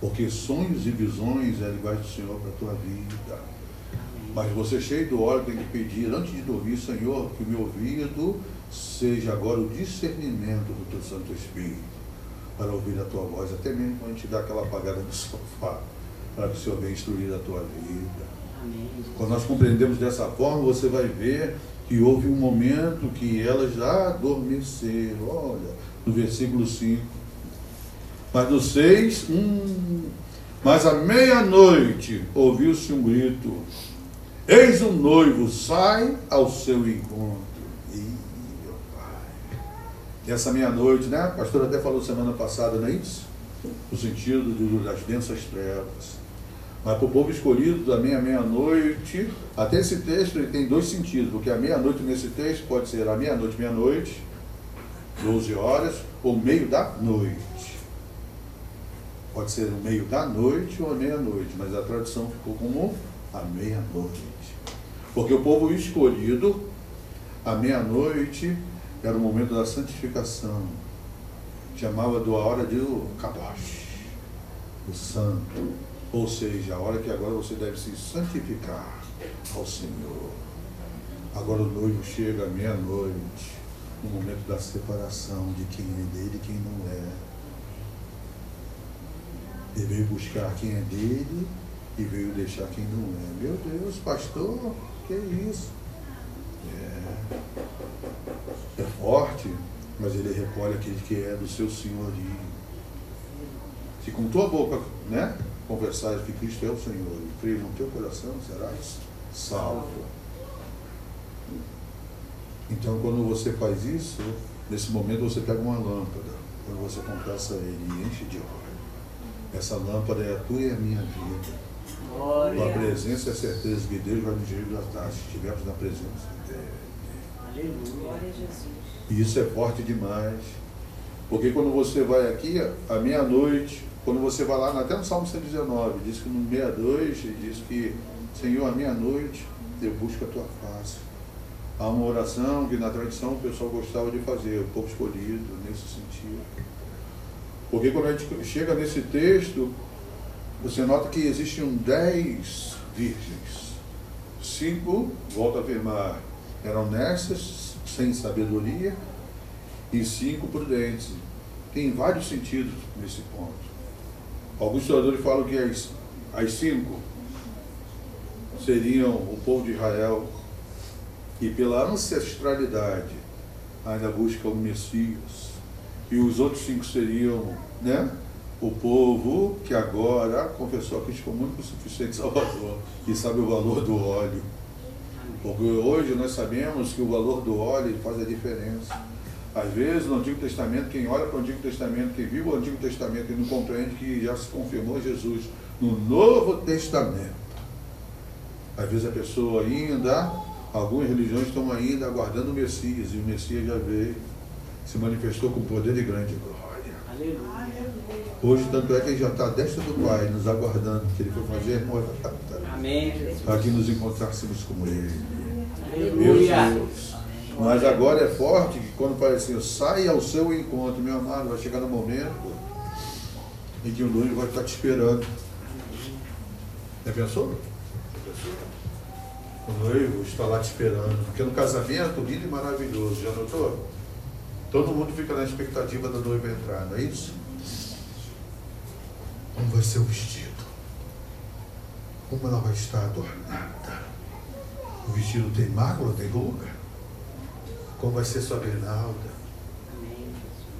Porque sonhos e visões é debaixo do Senhor para a tua vida. Mas você cheio do óleo tem que pedir antes de dormir, Senhor, que o meu ouvido seja agora o discernimento do teu Santo Espírito para ouvir a tua voz, até mesmo quando a gente dá aquela apagada no sofá, para que o Senhor venha instruir a tua vida. Quando nós compreendemos dessa forma, você vai ver que houve um momento que elas já adormeceram. Olha, no versículo 5. Mas no 6, hum, mas à meia-noite ouviu-se um grito: Eis o noivo, sai ao seu encontro. Ih, meu pai. Essa meia-noite, né? O pastor até falou semana passada, não é isso? O sentido das densas trevas. Mas para o povo escolhido, da meia-meia-noite, até esse texto ele tem dois sentidos, porque a meia-noite nesse texto pode ser a meia-noite, meia-noite, 12 horas, ou meio da noite. Pode ser no meio da noite ou a meia-noite, mas a tradução ficou como a meia-noite. Porque o povo escolhido, a meia-noite, era o momento da santificação. Chamava do a hora de Kadosh, o santo ou seja, a hora que agora você deve se santificar ao Senhor. Agora o noivo chega à meia-noite, no momento da separação de quem é dele e quem não é. Ele veio buscar quem é dele e veio deixar quem não é. Meu Deus, pastor, que isso? É, é forte, mas ele recolhe aquele que é do seu senhorio. Se com tua boca, né? Conversares que Cristo é o Senhor e crer no teu coração, serás salvo. Então, quando você faz isso, nesse momento você pega uma lâmpada, quando você confessa Ele e enche de óleo. Essa lâmpada é a tua e a minha vida. Glória. A presença e a certeza que Deus vai nos resgatar se estivermos na presença dele. Aleluia. Glória a Jesus. E isso é forte demais. Porque quando você vai aqui, à meia-noite, quando você vai lá, até no Salmo 119, diz que no 62, diz que, Senhor, à meia-noite eu busco a tua face. Há uma oração que na tradição o pessoal gostava de fazer, o povo escolhido, nesse sentido. Porque quando a gente chega nesse texto, você nota que existiam dez virgens. Cinco, volto a afirmar, eram honestas, sem sabedoria, e cinco prudentes. Tem vários sentidos nesse ponto. Alguns historiadores falam que as, as cinco seriam o povo de Israel e pela ancestralidade ainda busca o Messias. E os outros cinco seriam né, o povo que agora confessou a Cristo como único suficiente Salvador e sabe o valor do óleo. Porque hoje nós sabemos que o valor do óleo faz a diferença. Às vezes, no Antigo Testamento, quem olha para o Antigo Testamento, quem vive o Antigo Testamento e não compreende que já se confirmou Jesus no Novo Testamento. Às vezes a pessoa ainda, algumas religiões estão ainda aguardando o Messias, e o Messias já veio, se manifestou com poder e grande glória. Aleluia. Hoje, tanto é que ele já está à destra do Pai, nos aguardando, que ele foi fazer morada, Amém, para que nos encontrássemos com ele. Meu Aleluia. Deus. Mas agora é forte que quando fala assim, sai ao seu encontro, meu amado, vai chegar no momento em que o noivo vai estar te esperando. Já pensou? O noivo está lá te esperando. Porque no casamento, lindo e maravilhoso, já notou? Todo mundo fica na expectativa da noiva entrar, não é isso? Como vai ser o vestido? Como ela vai estar adornada? O vestido tem mácula, tem ruga? Como vai ser sua grinalda?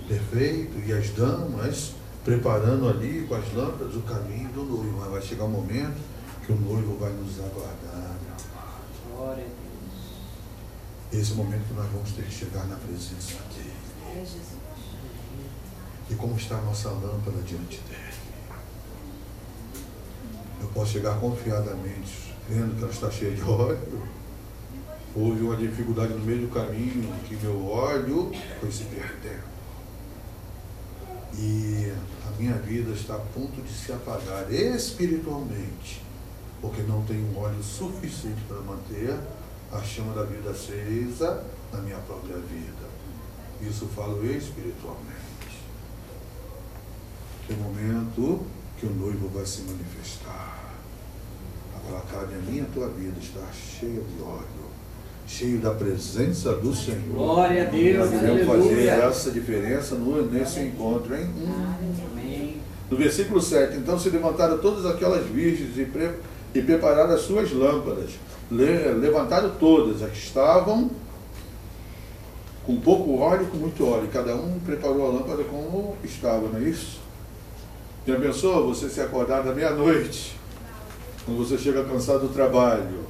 Perfeito. E as damas preparando ali com as lâmpadas o caminho do noivo. Mas vai chegar um momento que o noivo vai nos aguardar. Glória a Deus. Esse momento que nós vamos ter que chegar na presença dele. A Jesus. E como está a nossa lâmpada diante dele? Eu posso chegar confiadamente, vendo que ela está cheia de óleo. Houve uma dificuldade no meio do caminho, que meu óleo foi se perdendo. E a minha vida está a ponto de se apagar espiritualmente, porque não tenho óleo suficiente para manter a chama da vida acesa na minha própria vida. Isso falo espiritualmente. Tem um momento que o noivo vai se manifestar. Agora cabe a minha a tua vida estar cheia de óleo, cheio da presença do Senhor. Glória a Deus. Nós fazer essa diferença no- nesse encontro, hein? Amém. No versículo 7, então se levantaram todas aquelas virgens e, pre- e prepararam as suas lâmpadas. Le- levantaram todas, as que estavam com pouco óleo e com muito óleo. Cada um preparou a lâmpada como estava, não é isso? Já pensou você se acordar da meia-noite, quando você chega cansado do trabalho,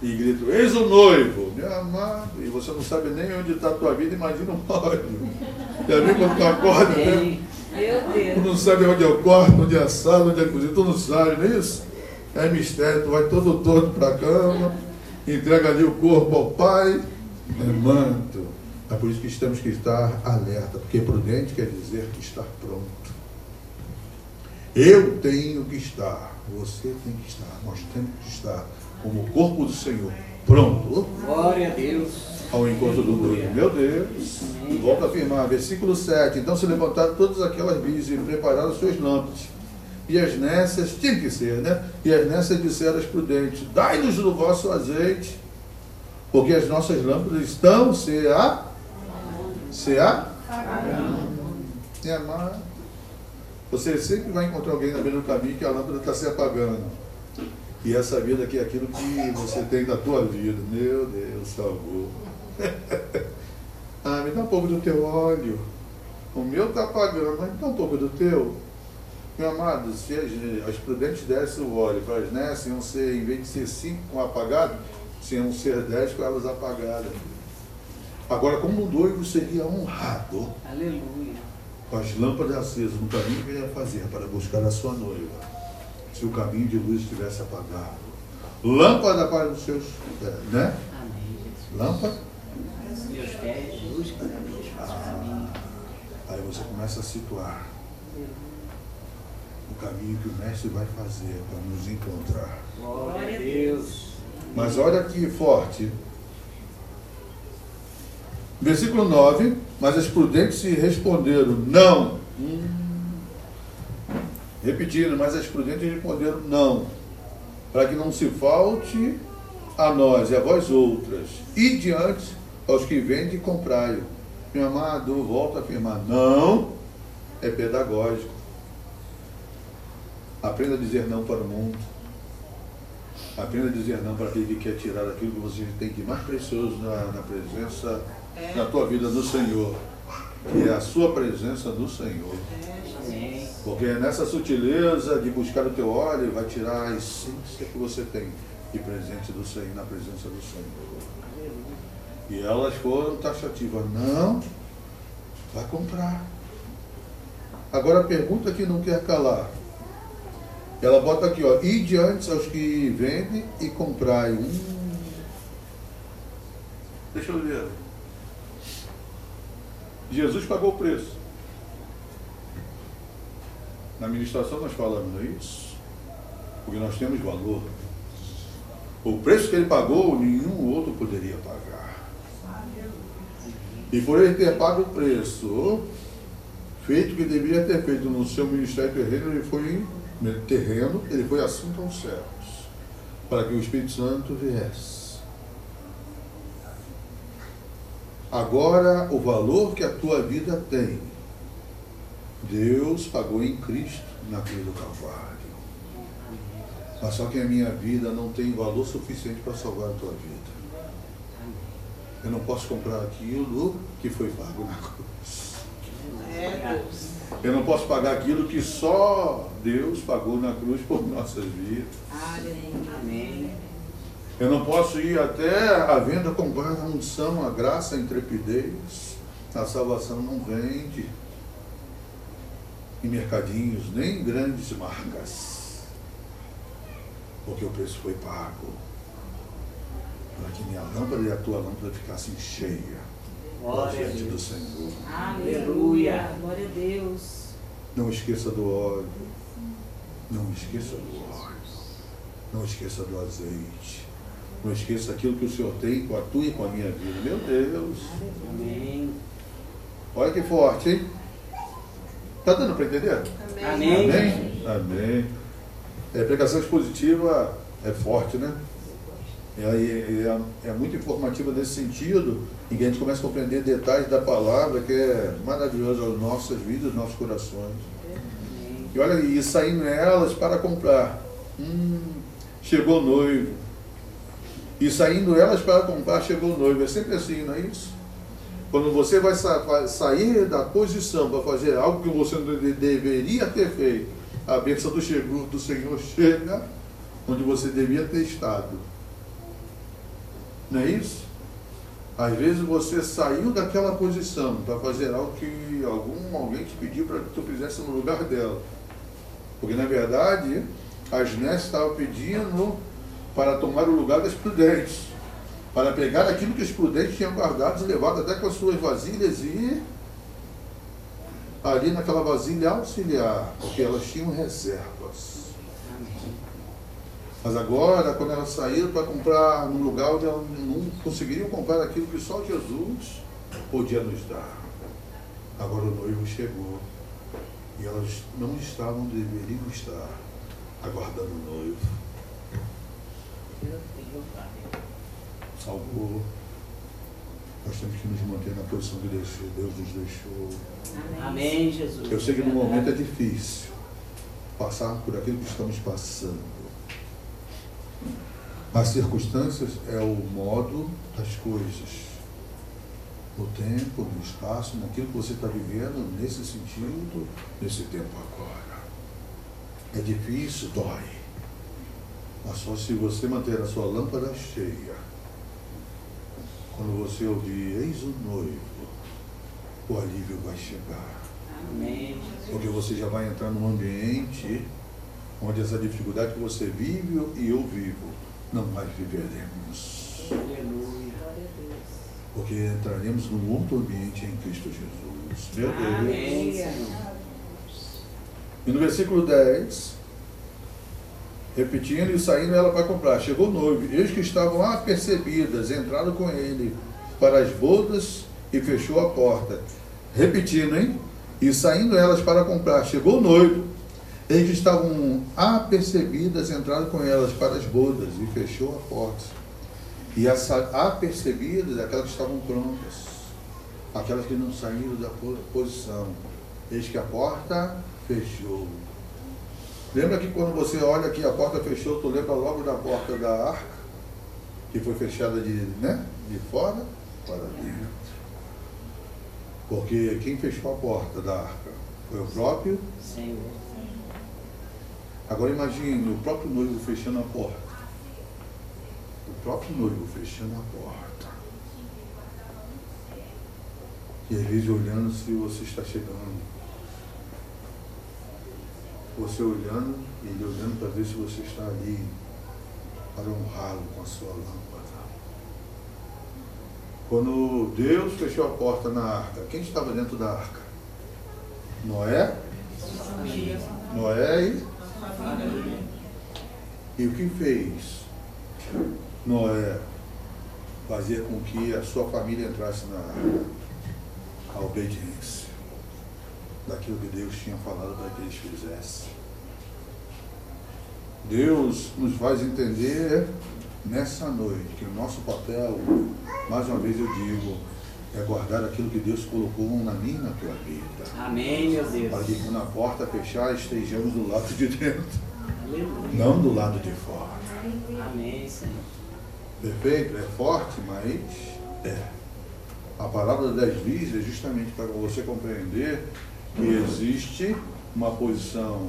e grita, eis o noivo, meu amado, e você não sabe nem onde está a tua vida, imagina o noivo. Já viu quando tu acorda, né? Tu não sabe onde é o quarto, onde é a sala, onde é a cozinha, tu não sabe, não é isso? É mistério, tu vai todo torto para a cama, entrega ali o corpo ao pai, é manto. É por isso que temos que estar alerta, porque prudente quer dizer que estar pronto. Eu tenho que estar, você tem que estar, nós temos que estar como o corpo do Senhor, pronto Glória a Deus. ao encontro do noivo. Meu Deus. Volta a afirmar, versículo 7. Então se levantaram todas aquelas virgens e prepararam suas lâmpadas. E as nessas, tinha que ser, né? E as nessas disseram às prudentes: Dai-nos do vosso azeite, porque as nossas lâmpadas estão se a. Se a. Amar. Você sempre vai encontrar alguém na beira do caminho que a lâmpada está se apagando. E essa vida aqui é aquilo que você tem da tua vida. Meu Deus, salvou. ah, me dá um pouco do teu óleo. O meu está apagando, mas me dá um pouco do teu. Meu amado, se as, as prudentes dessem o óleo para as nessas, iam ser, em vez de ser cinco com apagado, iam ser dez com elas apagadas. Agora, como o noivo seria honrado Aleluia. com as lâmpadas acesas no caminho que ele ia fazer para buscar a sua noiva, se o caminho de luz estivesse apagado. Lâmpada para os seus, né? Amém, Jesus. Lâmpada. Meus pés, luz para meus caminhos. Aí você começa a situar o caminho que o mestre vai fazer para nos encontrar. Glória a Deus. Mas olha que forte. Versículo 9. Mas as prudentes se responderam, não. Hum. Repetindo, mas as prudentes responderam, não. Para que não se falte a nós e a vós outras. E diante aos que vendem e comprai. Meu amado, volta a afirmar, não é pedagógico. Aprenda a dizer não para o mundo. Aprenda a dizer não para aquele que quer tirar aquilo que você tem de mais precioso na, na presença, na tua vida do Senhor, que é a sua presença do Senhor. Amém. Porque é nessa sutileza de buscar o teu óleo, vai tirar a essência que você tem de presente do Senhor, na presença do Senhor. E elas foram taxativas, não, vai comprar. Agora a pergunta que não quer calar. Ela bota aqui, ó, e diante aos que vendem e comprai. Hum. Deixa eu ver. Jesus pagou o preço. Na administração nós falamos, é isso? Porque nós temos valor. O preço que ele pagou, nenhum outro poderia pagar. E por ele ter pago o preço, feito o que deveria ter feito no seu ministério terreno, ele foi terreno, ele foi assunto aos céus, para que o Espírito Santo viesse. Agora, o valor que a tua vida tem, Deus pagou em Cristo na cruz do Calvário. Mas só que a minha vida não tem valor suficiente para salvar a tua vida. Eu não posso comprar aquilo que foi pago na cruz. Eu não posso pagar aquilo que só Deus pagou na cruz por nossas vidas. Amém. Eu não posso ir até a venda comprar a unção, a graça, a intrepidez. A salvação não vende em mercadinhos, nem em grandes marcas. Porque o preço foi pago. Para que minha lâmpada e a tua lâmpada ficassem cheia Glória a diante do. Senhor. Aleluia. Glória a Deus. Não esqueça do óleo. Não esqueça do óleo. Não esqueça do azeite. Não esqueça aquilo que o Senhor tem com a tua e com a minha vida. Meu Deus. Amém. Olha que forte, hein? Tá dando para entender? Amém. Amém. Amém. É, pregação expositiva é forte, né? E aí é, é muito informativa nesse sentido, em que a gente começa a compreender detalhes da palavra que é maravilhoso às nossas vidas, aos nossos corações. E olha, e saindo elas para comprar. Hum, chegou o noivo. E saindo elas para comprar, chegou o noivo. É sempre assim, não é isso? Quando você vai sa- vai sair da posição para fazer algo que você não de- deveria ter feito, a bênção do, chegou, do Senhor chega onde você devia ter estado. Não é isso? Às vezes você saiu daquela posição para fazer algo que algum, alguém te pediu para que tu fizesse no lugar dela. Porque na verdade, as Ness estavam pedindo para tomar o lugar das prudentes. Para pegar aquilo que os prudentes tinham guardado e levado até com as suas vasilhas e ali naquela vasilha auxiliar, porque elas tinham reservas. Mas agora, quando elas saíram para comprar num lugar onde elas não conseguiriam comprar aquilo que só Jesus podia nos dar. Agora o noivo chegou e elas não estavam onde deveriam estar, aguardando o noivo. Salvou. Nós temos que nos manter na posição que Deus nos deixou. Amém, Jesus. Eu sei que no momento é difícil passar por aquilo que estamos passando. As circunstâncias é o modo das coisas. No tempo, no espaço, naquilo que você está vivendo, nesse sentido, nesse tempo agora. É difícil, dói. Mas só se você manter a sua lâmpada cheia, quando você ouvir, eis o noivo, o alívio vai chegar. Amém. Porque você já vai entrar num ambiente onde essa dificuldade que você vive e eu vivo, não mais viveremos. Aleluia. Porque entraremos num outro ambiente em Cristo Jesus. Meu Deus. Amém. E no versículo 10, repetindo e saindo ela para comprar, chegou o noivo, eis que estavam apercebidas, entraram com ele para as bodas e fechou a porta. Repetindo, hein? E saindo elas para comprar, chegou o noivo, eis que estavam apercebidas, entraram com elas para as bodas e fechou a porta. E as apercebidas, aquelas que estavam prontas, aquelas que não saíram da posição. Eis que a porta fechou. Lembra que quando você olha que a porta fechou, tu lembra logo da porta da arca, que foi fechada de, né, de fora para dentro. Porque quem fechou a porta da arca foi o próprio. Senhor. Agora imagine o próprio noivo fechando a porta. O próprio noivo fechando a porta. E vezes olhando se você está chegando. Você olhando e ele olhando para ver se você está ali para honrá-lo com a sua lâmpada. Quando Deus fechou a porta na arca, quem estava dentro da arca? Noé? Noé e? E o que fez Noé? Fazer com que a sua família entrasse na arca. A obediência daquilo que Deus tinha falado para que eles fizessem. Deus nos faz entender nessa noite que o nosso papel, mais uma vez eu digo, é guardar aquilo que Deus colocou na minha e na tua vida. Amém, meu Deus. Para que quando a porta fechar, estejamos do lado de dentro, Aleluia. não do lado de fora. Amém, Senhor. Perfeito? É forte, mas é. A palavra das vis é justamente para você compreender que existe uma posição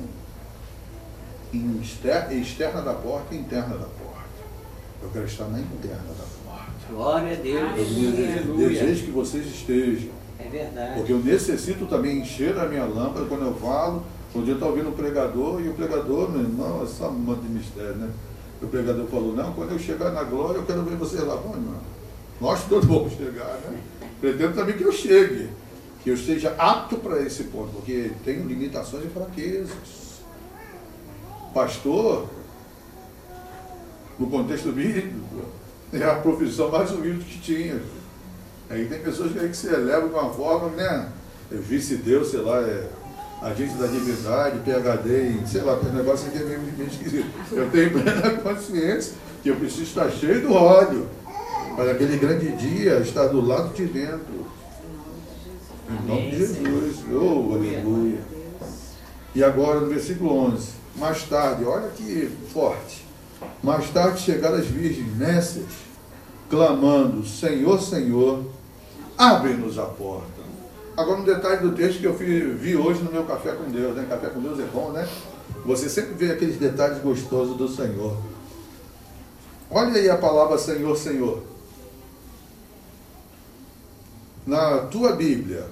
externa, da porta e interna da porta. Eu quero estar na interna da porta. Glória a Deus. Eu desejo, que vocês estejam. É verdade. Porque eu necessito também encher a minha lâmpada quando eu falo. Um dia eu estou ouvindo o pregador e o pregador, meu irmão, é só um monte de mistério, né? O pregador falou, não, quando eu chegar na glória, eu quero ver vocês lá. Bom, irmão, nós todos vamos chegar, né? Pretendo também que eu chegue, que eu esteja apto para esse ponto, porque tenho limitações e fraquezas. Pastor, no contexto bíblico, é a profissão mais humilde que tinha. Aí tem pessoas que, aí que se elevam de uma forma, né? Eu vice-deus, sei lá, é agente da divindade, PHD, em, sei lá, um negócio aqui é meio, meio esquisito. Eu tenho plena consciência que eu preciso estar cheio do óleo para aquele grande dia estar do lado de dentro. Em nome de Jesus. Oh, aleluia. E agora no versículo 11. Mais tarde, olha que forte. Mais tarde chegaram as virgens nécias, clamando: Senhor, Senhor, abre-nos a porta. Agora um detalhe do texto que eu vi hoje no meu café com Deus, né? Café com Deus é bom, né? você sempre vê aqueles detalhes gostosos do Senhor. Olha aí a palavra Senhor, Senhor. Na tua Bíblia,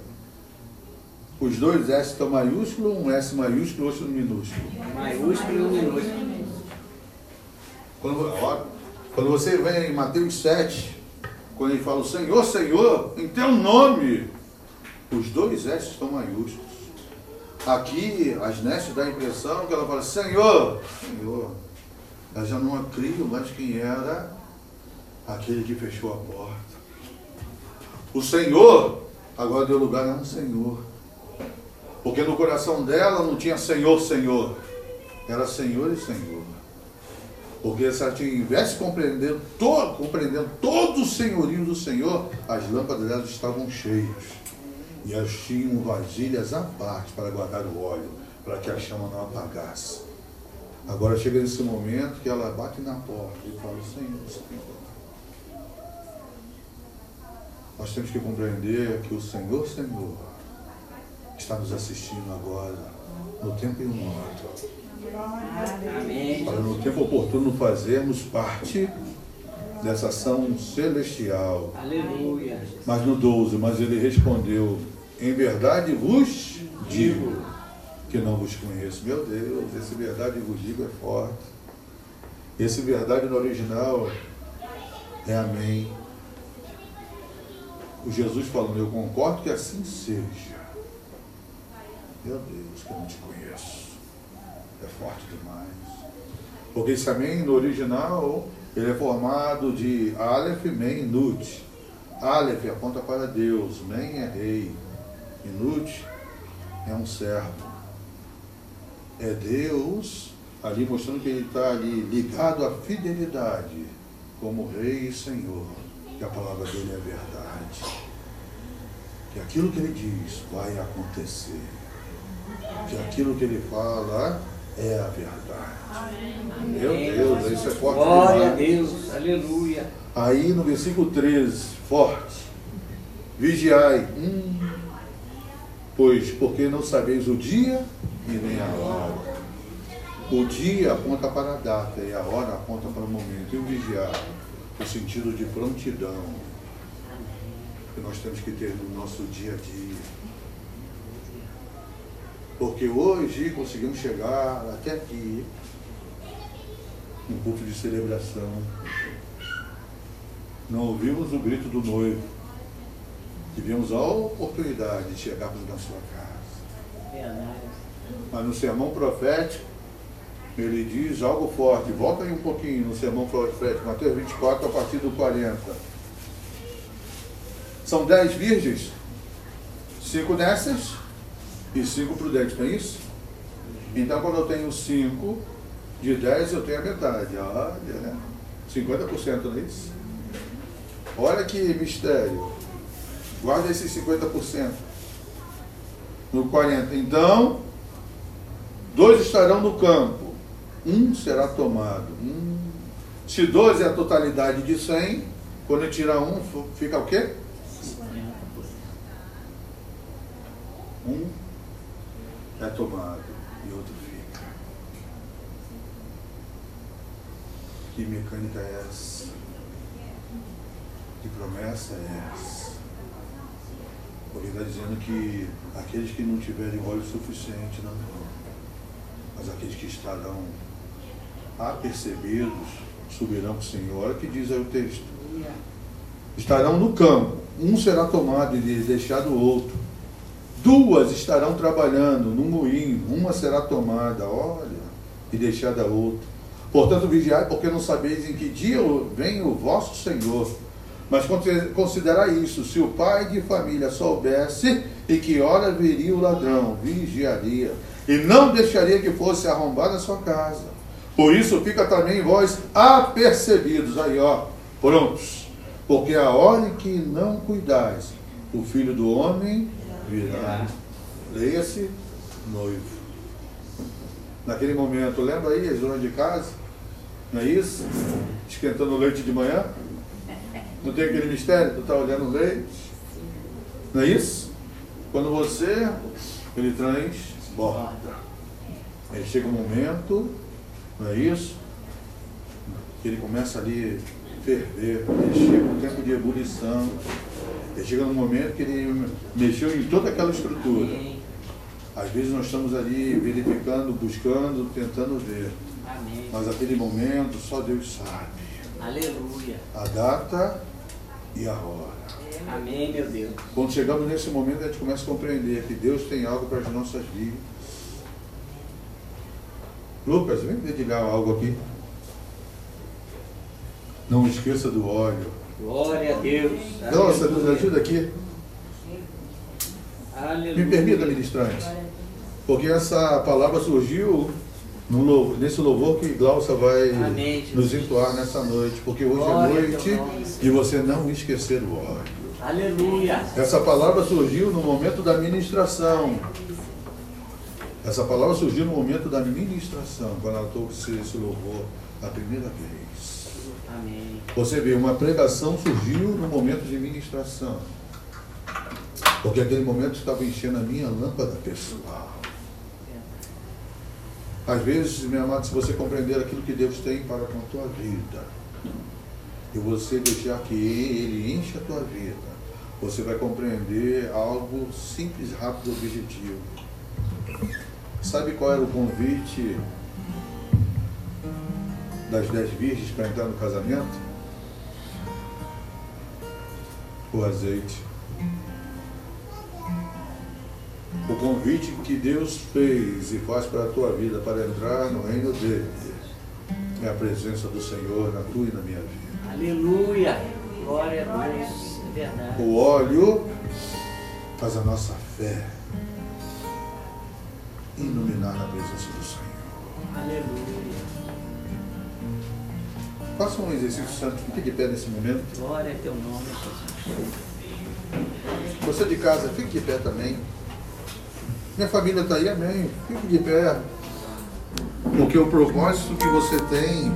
os dois S estão maiúsculo, um S maiúsculo e outro minúsculo. Maiúsculo e um minúsculo. Quando, ó, quando você vem em Mateus 7, quando ele fala Senhor, Senhor, em teu nome, os dois S estão maiúsculos. Aqui, as Nestes dá a impressão que ela fala, Senhor, Senhor. Ela já não criam mais quem era aquele que fechou a porta. O Senhor agora deu lugar a um Senhor. Porque no coração dela não tinha Senhor, Senhor. Era Senhor e Senhor. Porque se ela estivesse compreendendo todo, compreendendo todo o senhorio do Senhor, as lâmpadas delas estavam cheias. E elas tinham vasilhas à parte para guardar o óleo, para que a chama não apagasse. Agora chega nesse momento que ela bate na porta e fala, Senhor, Senhor. Nós temos que compreender que o Senhor, Senhor, está nos assistindo agora, no tempo e no momento. Amém. Para no tempo oportuno fazermos parte dessa ação celestial. Aleluia. Mas no 12, mas ele respondeu, em verdade vos digo que não vos conheço. Meu Deus, esse verdade vos digo é forte. Esse verdade no original é amém. O Jesus falando, eu concordo que assim seja. Meu Deus, que eu não te conheço. É forte demais. Porque esse amém no original, ele é formado de Aleph, Men e Nut. Aleph aponta para Deus, Men é rei, e Nut é um servo. É Deus ali mostrando que ele está ali ligado à fidelidade como rei e senhor. Que a palavra dele é verdade. Que aquilo que ele diz vai acontecer. Que aquilo que ele fala é a verdade. Meu Deus, isso é forte Glória a. Deus. Aleluia. Aí no versículo 13, forte. Vigiai, hum, pois porque não sabeis o dia e nem a hora. O dia aponta para a data e a hora aponta para o momento. E o vigiar, o sentido de prontidão que nós temos que ter no nosso dia a dia. Porque hoje conseguimos chegar até aqui, no culto de celebração. Não ouvimos o grito do noivo. Tivemos a oportunidade de chegarmos na sua casa. Mas no sermão profético, ele diz algo forte. Volta aí um pouquinho no sermão profético, Mateus 24, a partir do 40. São dez virgens, cinco dessas e cinco prudentes, não é isso? Então, quando eu tenho cinco de dez, eu tenho a metade. Olha, né? 50%, não é isso? Olha que mistério. Guarda esses 50%. No 40. Então, dois estarão no campo, um será tomado. Hum. Se 12 é a totalidade de 100, quando tira um, fica o quê? Um é tomado e outro fica. Que mecânica é essa? Que promessa é essa? Porque está dizendo que aqueles que não tiverem óleo suficiente não. Mas aqueles que estarão apercebidos subirão com o Senhor. Olha o que diz aí o texto. Estarão no campo, um será tomado e deixado o outro. Duas estarão trabalhando no moinho, uma será tomada, olha, e deixada a outra. Portanto, vigiai, porque não sabeis em que dia vem o vosso Senhor. Mas considerai isso, se o pai de família soubesse e que hora viria o ladrão, vigiaria, e não deixaria que fosse arrombada a sua casa. Por isso fica também vós apercebidos, aí ó, prontos. Porque a hora que não cuidais, o filho do homem virá. Leia-se noivo. Naquele momento, lembra aí as donas de casa? Não é isso? Esquentando o leite de manhã? Não tem aquele mistério? Tu está olhando o leite? Não é isso? Quando você, ele transborda. Aí chega um momento, não é isso? Que ele começa ali ferver, chega um tempo de ebulição, chega num momento que ele mexeu em toda aquela estrutura. Amém. Às vezes nós estamos ali verificando, buscando, tentando ver. Amém. Mas aquele momento só Deus sabe. Aleluia. A data e a hora. Amém, meu Deus. Quando chegamos nesse momento, a gente começa a compreender que Deus tem algo para as nossas vidas. Lucas, vem dedilhar algo aqui. Não esqueça do óleo. Glória a Deus. Nossa, nos ajuda aqui. Aleluia. Me permita, ministrante. Porque essa palavra surgiu no louvor, nesse louvor que Glaucia vai Amém, nos entoar nessa noite. Porque hoje Glória é noite de você não esquecer o óleo. Aleluia. Essa palavra surgiu no momento da ministração. Essa palavra surgiu no momento da ministração, quando ela trouxe esse louvor a primeira vez. Amém. Você vê, uma pregação surgiu no momento de ministração. Porque aquele momento estava enchendo a minha lâmpada pessoal. Às vezes, meu amado, se você compreender aquilo que Deus tem para com a tua vida, e você deixar que Ele enche a tua vida, você vai compreender algo simples, rápido e objetivo. Sabe qual era o convite das dez virgens para entrar no casamento? O azeite. O convite que Deus fez e faz para a tua vida para entrar no reino dele é a presença do Senhor na tua e na minha vida. Aleluia. Glória a Deus. É verdade. O óleo faz a nossa fé iluminar na presença do Senhor. Aleluia. Faça um exercício santo, fique de pé nesse momento. Glória a teu nome, Jesus. Você de casa, fique de pé também. Minha família está aí, amém. Fique de pé. Porque o propósito que você tem